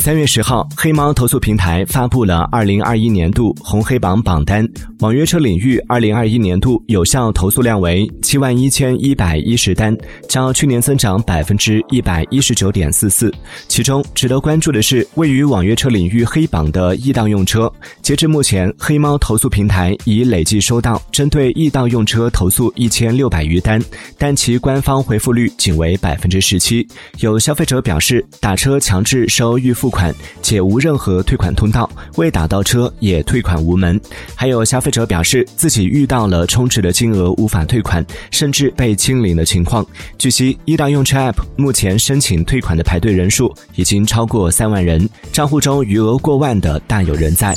三月十号，黑猫投诉平台发布了二零二一年度红黑榜榜单。网约车领域二零二一年度有效投诉量为七万一千一百一十单，较去年增长百分之一百一十九点四四。其中值得关注的是，位于网约车领域黑榜的易到用车。截至目前，黑猫投诉平台已累计收到针对易到用车投诉一千六百余单，但其官方回复率仅为百分之十七。有消费者表示，打车强制收预付。款且无任何退款通道，未打到车也退款无门。还有消费者表示自己遇到了充值的金额无法退款，甚至被清零的情况。据悉，易到用车 App 目前申请退款的排队人数已经超过三万人，账户中余额过万的大有人在。